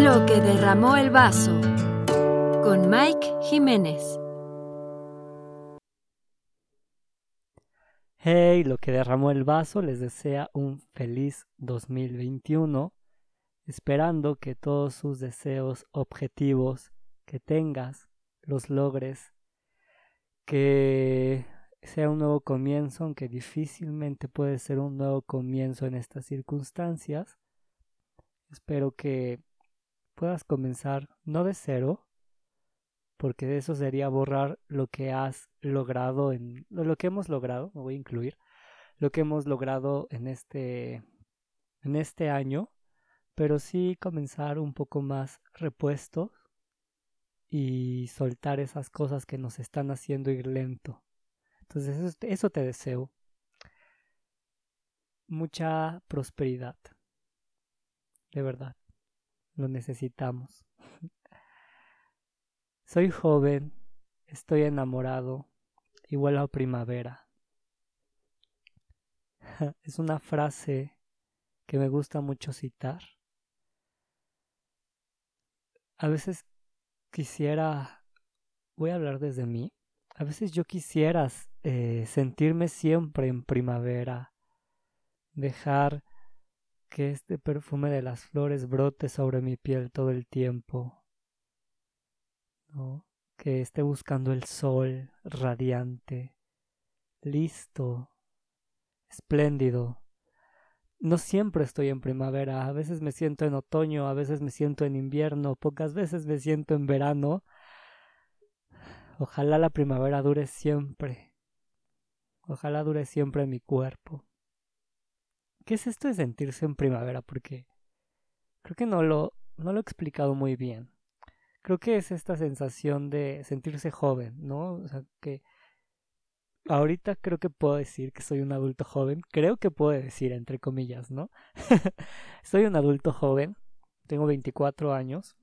Lo que derramó el vaso con Mike Jiménez. Hey, lo que derramó el vaso les desea un feliz 2021, esperando que todos sus deseos, objetivos que tengas, los logres, que sea un nuevo comienzo, aunque difícilmente puede ser un nuevo comienzo en estas circunstancias. Espero que puedas comenzar no de cero, porque eso sería borrar lo que has logrado en lo que hemos logrado, me voy a incluir, lo que hemos logrado en este en este año, pero sí comenzar un poco más repuestos y soltar esas cosas que nos están haciendo ir lento. Entonces eso, eso te deseo. Mucha prosperidad. De verdad. Lo necesitamos. Soy joven, estoy enamorado igual a primavera. es una frase que me gusta mucho citar. A veces quisiera, voy a hablar desde mí, a veces yo quisiera eh, sentirme siempre en primavera, dejar que este perfume de las flores brote sobre mi piel todo el tiempo, que esté buscando el sol radiante, listo, espléndido. No siempre estoy en primavera, a veces me siento en otoño, a veces me siento en invierno, pocas veces me siento en verano. Ojalá la primavera dure siempre. Ojalá dure siempre mi cuerpo. ¿Qué es esto de sentirse en primavera? Porque creo que no lo, no lo he explicado muy bien creo que es esta sensación de sentirse joven, ¿no? O sea, que ahorita creo que puedo decir que soy un adulto joven, creo que puedo decir entre comillas, ¿no? soy un adulto joven, tengo 24 años.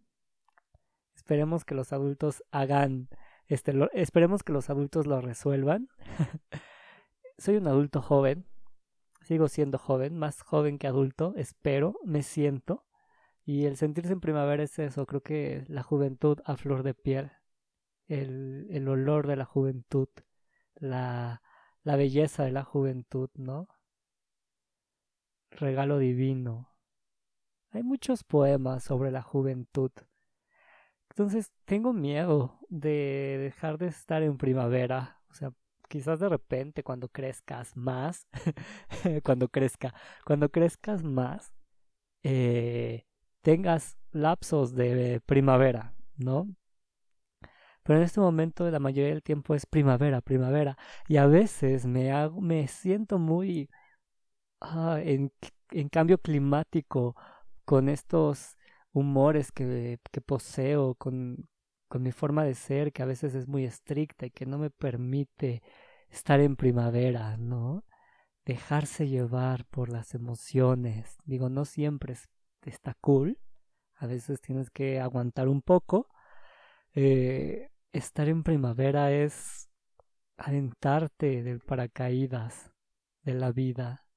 Esperemos que los adultos hagan este esperemos que los adultos lo resuelvan. soy un adulto joven, sigo siendo joven, más joven que adulto, espero, me siento. Y el sentirse en primavera es eso, creo que la juventud a flor de piel, el, olor de la juventud, la, la belleza de la juventud, ¿no? Regalo divino. Hay muchos poemas sobre la juventud. Entonces tengo miedo de dejar de estar en primavera. O sea, quizás de repente cuando crezcas más, cuando crezca, cuando crezcas más, eh, tengas lapsos de primavera, ¿no? Pero en este momento la mayoría del tiempo es primavera, primavera. Y a veces me, hago, me siento muy ah, en, en, cambio climático con estos humores que, que poseo, con, con mi forma de ser que a veces es muy estricta y que no me permite estar en primavera, ¿no? Dejarse llevar por las emociones. Digo, no siempre es está cool. A veces tienes que aguantar un poco. Eh, estar en primavera es aventarte del paracaídas de la vida.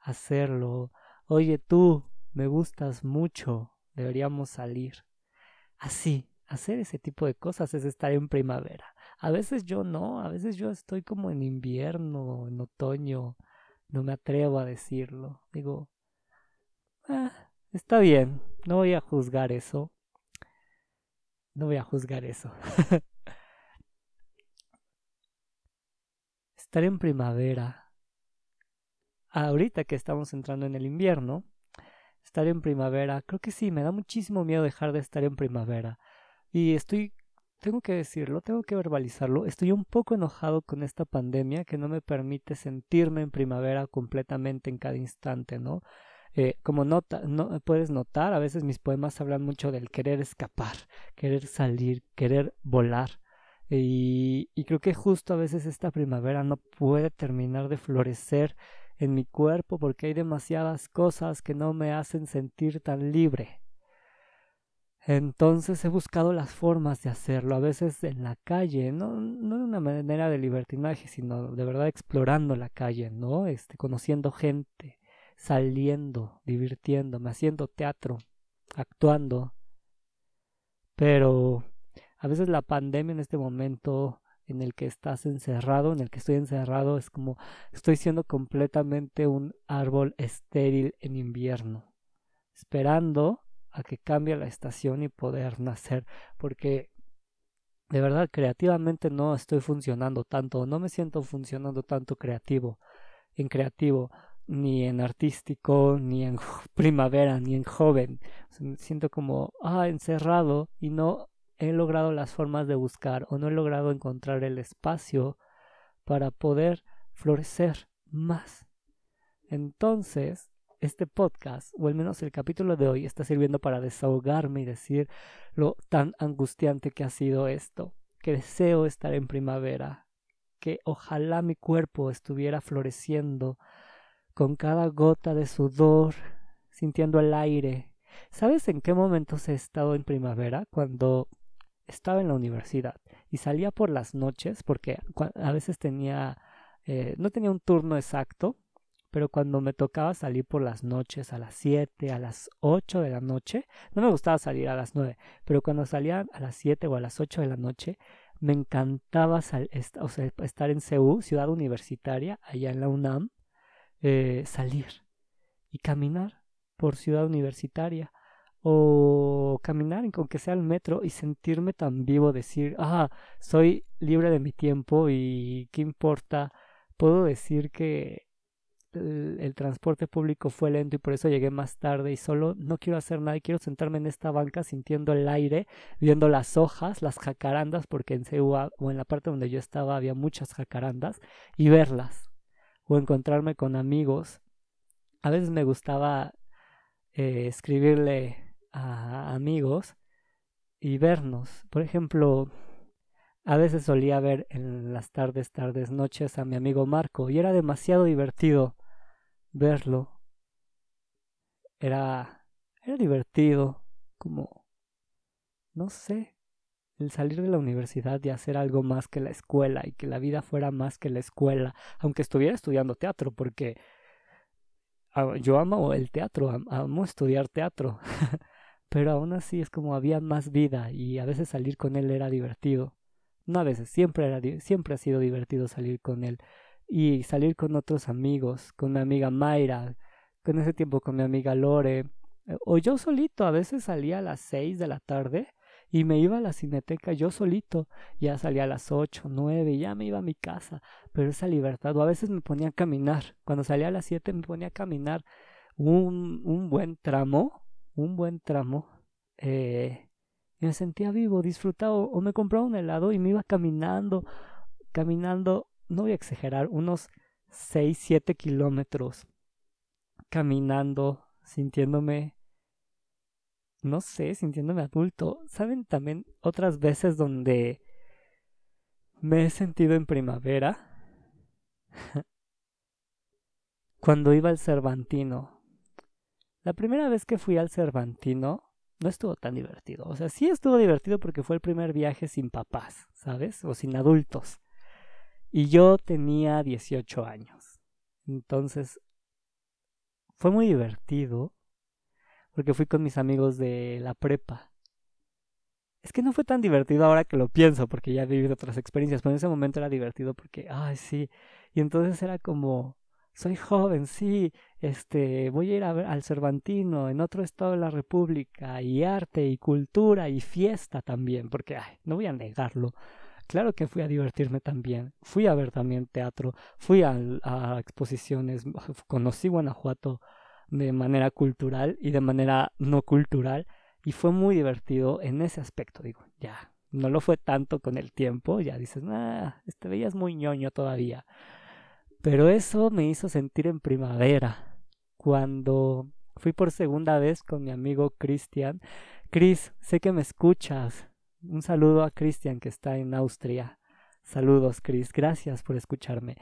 Hacerlo. Oye tú, me gustas mucho. Deberíamos salir. Así, hacer ese tipo de cosas es estar en primavera. A veces yo no, a veces yo estoy como en invierno, en otoño. No me atrevo a decirlo. Digo, ah, Está bien, no voy a juzgar eso. No voy a juzgar eso. Estar en primavera. Ahorita que estamos entrando en el invierno, estar en primavera, creo que sí, me da muchísimo miedo dejar de estar en primavera. Y estoy, tengo que decirlo, tengo que verbalizarlo, estoy un poco enojado con esta pandemia que no me permite sentirme en primavera completamente en cada instante, ¿no? Eh, como nota, no, puedes notar, a veces mis poemas hablan mucho del querer escapar, querer salir, querer volar. Y, y creo que justo a veces esta primavera no puede terminar de florecer en mi cuerpo porque hay demasiadas cosas que no me hacen sentir tan libre. Entonces he buscado las formas de hacerlo, a veces en la calle, no, no de una manera de libertinaje, sino de verdad explorando la calle, ¿no? Este, conociendo gente, saliendo, divirtiéndome, haciendo teatro, actuando, Pero a veces la pandemia en este momento en el que estás encerrado, en el que estoy encerrado, es como estoy siendo completamente un árbol estéril en invierno, esperando a que cambie la estación y poder nacer, porque de verdad creativamente no estoy funcionando tanto, no me siento funcionando tanto creativo, en creativo, ni en artístico, ni en primavera, ni en joven. me siento como ah, encerrado y no he logrado las formas de buscar o no he logrado encontrar el espacio para poder florecer más. Entonces, este podcast, o al menos el capítulo de hoy, está sirviendo para desahogarme y decir lo tan angustiante que ha sido esto, que deseo estar en primavera, que ojalá mi cuerpo estuviera floreciendo con cada gota de sudor, sintiendo el aire. ¿Sabes en qué momentos he estado en primavera? Cuando estaba en la universidad y salía por las noches, porque a veces tenía, eh, no tenía un turno exacto, pero cuando me tocaba salir por las noches a las 7, a las 8 de la noche, no me gustaba salir a las 9, pero cuando salía a las 7 o a las 8 de la noche, me encantaba estar en CEU, ciudad universitaria, allá en la UNAM, eh, salir y caminar por ciudad universitaria o caminar aunque sea el metro y sentirme tan vivo, decir, ah, soy libre de mi tiempo y qué importa, puedo decir que el, transporte público fue lento y por eso llegué más tarde y solo no quiero hacer nada y quiero sentarme en esta banca sintiendo el aire, viendo las hojas, las jacarandas, porque en Ceua o en la parte donde yo estaba había muchas jacarandas y verlas o encontrarme con amigos. A veces me gustaba eh, escribirle a amigos y vernos. Por ejemplo, a veces solía ver en las tardes, tardes, noches a mi amigo Marco y era demasiado divertido verlo. Era, era divertido, como, no sé, el salir de la universidad y hacer algo más que la escuela y que la vida fuera más que la escuela, aunque estuviera estudiando teatro, porque yo amo el teatro, amo estudiar teatro, pero aún así es como había más vida y a veces salir con él era divertido. No a veces, siempre, era, siempre ha sido divertido salir con él y salir con otros amigos, con mi amiga Mayra, con ese tiempo con mi amiga Lore, eh, o yo solito, a veces salía a las seis de la tarde y me iba a la cineteca yo solito, ya salía a las ocho, nueve, y ya me iba a mi casa, pero esa libertad, o a veces me ponía a caminar, cuando salía a las siete me ponía a caminar un, un buen tramo, un buen tramo, eh, y me sentía vivo, disfrutaba, o me compraba un helado y me iba caminando, caminando no voy a exagerar, unos 6, 7 kilómetros caminando, sintiéndome, no sé, sintiéndome adulto. ¿Saben también otras veces donde me he sentido en primavera? Cuando iba al Cervantino. La primera vez que fui al Cervantino no estuvo tan divertido. O sea, sí estuvo divertido porque fue el primer viaje sin papás, ¿sabes? O sin adultos. Y yo tenía 18 años. Entonces, fue muy divertido porque fui con mis amigos de la prepa. Es que no fue tan divertido ahora que lo pienso, porque ya he vivido otras experiencias, pero en ese momento era divertido porque, ay, sí. Y entonces era como, soy joven, sí, este, voy a ir al Cervantino en otro estado de la República, y arte, y cultura, y fiesta también, porque, ay, no voy a negarlo. Claro que fui a divertirme también. Fui a ver también teatro, fui a, exposiciones, conocí Guanajuato de manera cultural y de manera no cultural y fue muy divertido en ese aspecto, digo, ya, no lo fue tanto con el tiempo, ya dices, ah, este veías muy ñoño todavía. Pero eso me hizo sentir en primavera, cuando fui por segunda vez con mi amigo Cristian. Chris, sé que me escuchas, un saludo a Cristian que está en Austria. Saludos, Chris. Gracias por escucharme.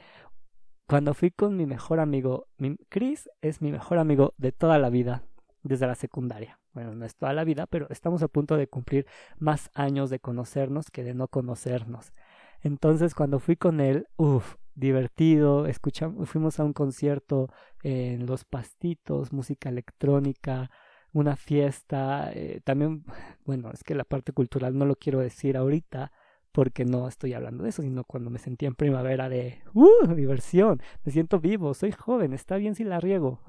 Cuando fui con mi mejor amigo, mi, Chris es mi mejor amigo de toda la vida, desde la secundaria. Bueno, no es toda la vida, pero estamos a punto de cumplir más años de conocernos que de no conocernos. Entonces, cuando fui con él, uff, divertido, escuchamos, fuimos a un concierto en Los Pastitos, música electrónica, una fiesta, eh, también, bueno, es que la parte cultural no lo quiero decir ahorita porque no estoy hablando de eso, sino cuando me sentía en primavera de, ¡uh! diversión, me siento vivo, soy joven, está bien si la riego.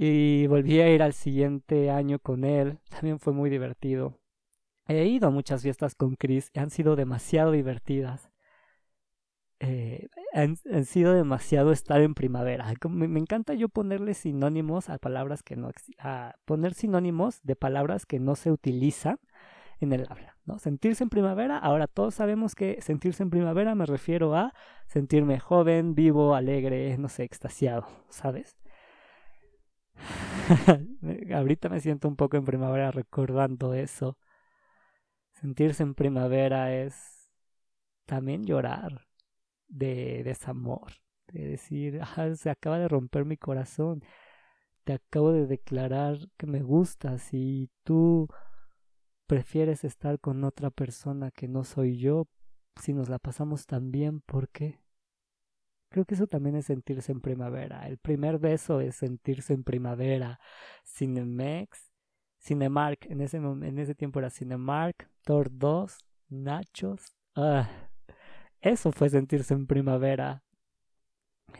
Y volví a ir al siguiente año con él, también fue muy divertido. He ido a muchas fiestas con Chris han sido demasiado divertidas. Eh, han, sido demasiado estar en primavera. Me, encanta yo ponerle sinónimos a palabras que no a poner sinónimos de palabras que no se utilizan en el habla, ¿no? Sentirse en primavera, ahora todos sabemos que sentirse en primavera me refiero a sentirme joven, vivo, alegre, no sé, extasiado, ¿sabes? Ahorita me siento un poco en primavera recordando eso. Sentirse en primavera es también llorar de desamor, de decir, ah, se acaba de romper mi corazón, te acabo de declarar que me gustas y tú prefieres estar con otra persona que no soy yo si nos la pasamos tan bien, ¿por qué? Creo que eso también es sentirse en primavera. El primer beso es sentirse en primavera. Cinemex, Cinemark, en ese, en ese tiempo era Cinemark, Thor 2, Nachos. Ah, eso fue sentirse en primavera.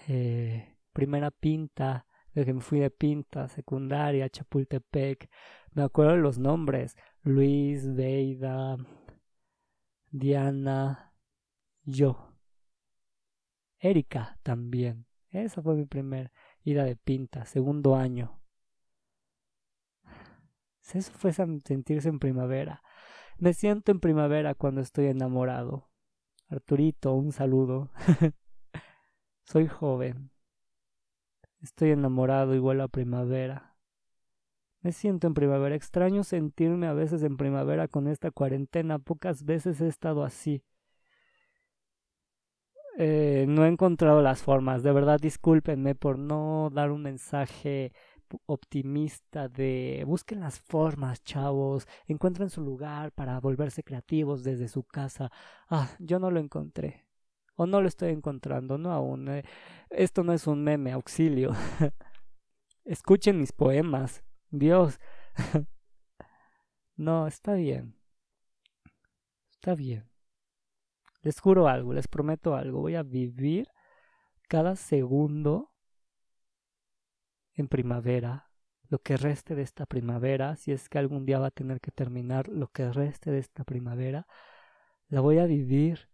Eh, primera pinta, de que me fui de pinta, secundaria, Chapultepec. Me acuerdo de los nombres. Luis, Veida, Diana, yo. Erika también. Esa fue mi primer ida de pinta, segundo año. Eso fue sentirse en primavera. Me siento en primavera cuando estoy enamorado. Arturito, un saludo. Soy joven. Estoy enamorado igual a primavera. Me siento en primavera. Extraño sentirme a veces en primavera con esta cuarentena. Pocas veces he estado así. Eh, no he encontrado las formas. De verdad, discúlpenme por no dar un mensaje optimista de busquen las formas, chavos, encuentren su lugar para volverse creativos desde su casa. Ah, yo no lo encontré. O no lo estoy encontrando, no aún. Eh. Esto no es un meme, auxilio. Escuchen mis poemas. Dios. no, está bien. Está bien. Les juro algo, les prometo algo. Voy a vivir cada segundo en primavera, lo que reste de esta primavera, si es que algún día va a tener que terminar, lo que reste de esta primavera, la voy a vivir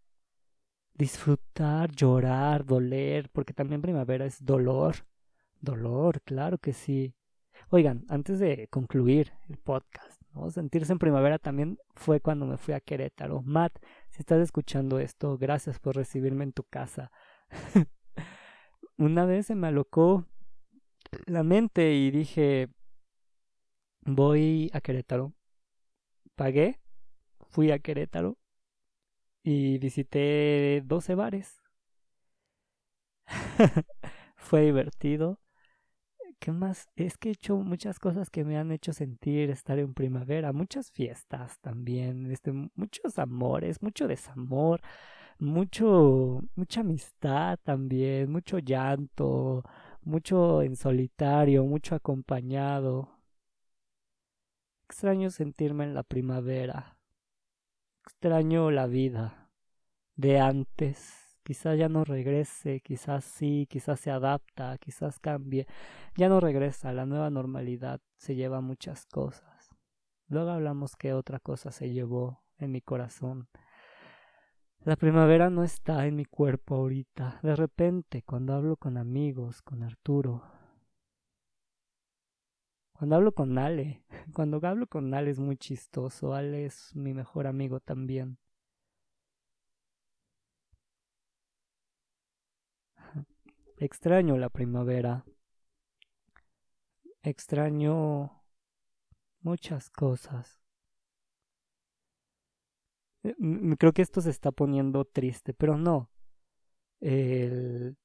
disfrutar, llorar, doler, porque también primavera es dolor. Dolor, claro que sí. Oigan, antes de concluir el podcast, ¿no? sentirse en primavera también fue cuando me fui a Querétaro. Matt, si estás escuchando esto, gracias por recibirme en tu casa. Una vez se me alocó la mente y dije, voy a Querétaro. Pagué, fui a Querétaro y visité 12 bares. Fue divertido. ¿Qué más? Es que he hecho muchas cosas que me han hecho sentir estar en primavera, muchas fiestas también, este, muchos amores, mucho desamor, mucho, mucha amistad también, mucho llanto, mucho en solitario, mucho acompañado. Extraño sentirme en la primavera extraño la vida de antes. Quizás ya no regrese, quizás sí, quizás se adapta, quizás cambie. Ya no regresa, la nueva normalidad se lleva muchas cosas. Luego hablamos que otra cosa se llevó en mi corazón. La primavera no está en mi cuerpo ahorita. De repente, cuando hablo con amigos, con Arturo, cuando hablo con Ale, cuando hablo con Ale es muy chistoso. Ale es mi mejor amigo también. Extraño la primavera. Extraño muchas cosas. Eh, creo que esto se está poniendo triste, pero no. El,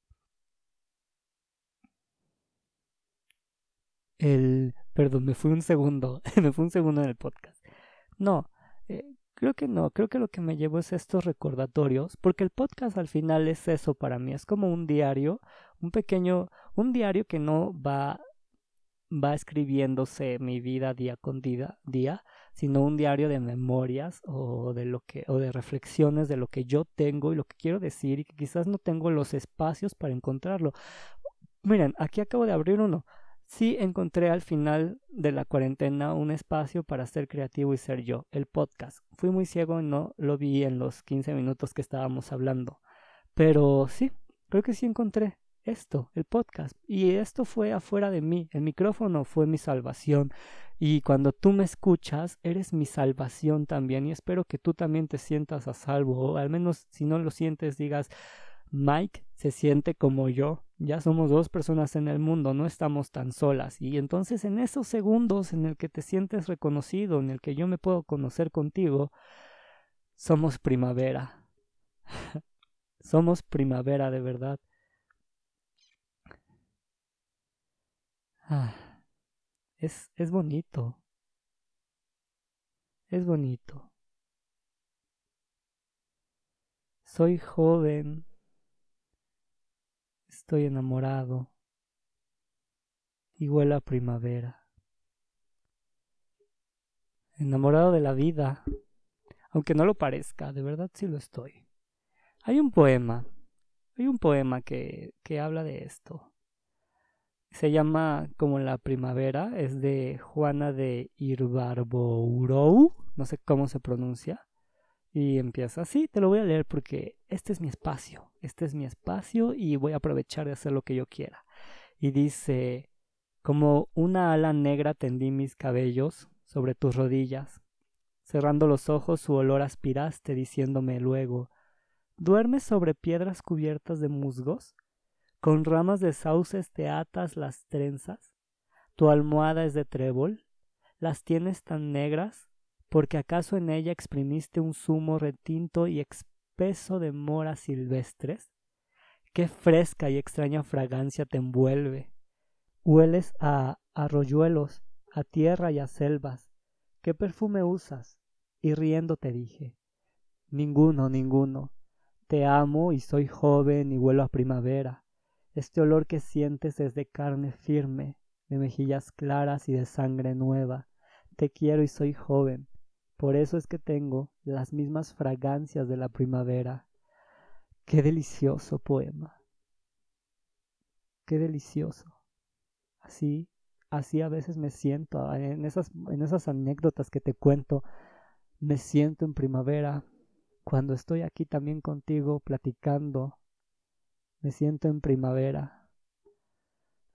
el Perdón, me fui un segundo, me fui un segundo en el podcast. No, eh, creo que no, creo que lo que me llevo es estos recordatorios, porque el podcast al final es eso para mí, es como un diario, un pequeño, un diario que no va va escribiéndose mi vida día con día, día, sino un diario de memorias o de lo que o de reflexiones de lo que yo tengo y lo que quiero decir y que quizás no tengo los espacios para encontrarlo. Miren, aquí acabo de abrir uno. Sí encontré al final de la cuarentena un espacio para ser creativo y ser yo, el podcast. Fui muy ciego y no lo vi en los 15 minutos que estábamos hablando. Pero sí, creo que sí encontré esto, el podcast. Y esto fue afuera de mí. El micrófono fue mi salvación. Y cuando tú me escuchas, eres mi salvación también. Y espero que tú también te sientas a salvo. O al menos si no lo sientes, digas, Mike se siente como yo. Ya somos dos personas en el mundo, no estamos tan solas. Y entonces en esos segundos en el que te sientes reconocido, en el que yo me puedo conocer contigo, somos primavera. somos primavera de verdad. Ah, es, es bonito. Es bonito. Soy joven. Estoy enamorado. Huele a primavera. Enamorado de la vida. Aunque no lo parezca, de verdad sí lo estoy. Hay un poema. Hay un poema que, que habla de esto. Se llama como la primavera, es de Juana de Irbarbourou, no sé cómo se pronuncia. Y empieza así, te lo voy a leer porque este es mi espacio, este es mi espacio y voy a aprovechar de hacer lo que yo quiera. Y dice, como una ala negra tendí mis cabellos sobre tus rodillas. Cerrando los ojos su olor aspiraste diciéndome luego, ¿duermes sobre piedras cubiertas de musgos? Con ramas de sauces te atas las trenzas, tu almohada es de trébol, las tienes tan negras, porque acaso en ella exprimiste un zumo retinto y espeso de moras silvestres. Qué fresca y extraña fragancia te envuelve. Hueles a arroyuelos, a tierra y a selvas. ¿Qué perfume usas? Y riendo te dije, ninguno, ninguno. Te amo y soy joven y huelo a primavera. Este olor que sientes es de carne firme, de mejillas claras y de sangre nueva. Te quiero y soy joven. Por eso es que tengo las mismas fragancias de la primavera. Qué delicioso poema. Qué delicioso. Así, así a veces me siento, en esas, en esas anécdotas que te cuento, me siento en primavera, cuando estoy aquí también contigo platicando me siento en primavera.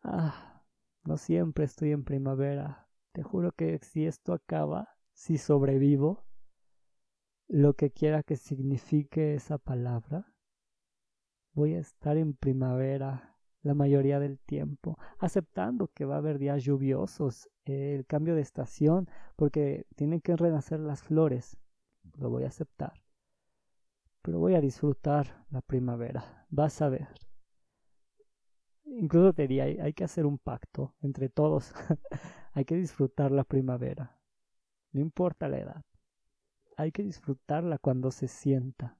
Ah, no siempre estoy en primavera. Te juro que si esto acaba, si sobrevivo, lo que quiera que signifique esa palabra, voy a estar en primavera la mayoría del tiempo, aceptando que va a haber días lluviosos, el cambio de estación, porque tienen que renacer las flores. Lo voy a aceptar pero voy a disfrutar la primavera, vas a ver. Incluso te diría, hay, que hacer un pacto entre todos, hay que disfrutar la primavera, no importa la edad, hay que disfrutarla cuando se sienta.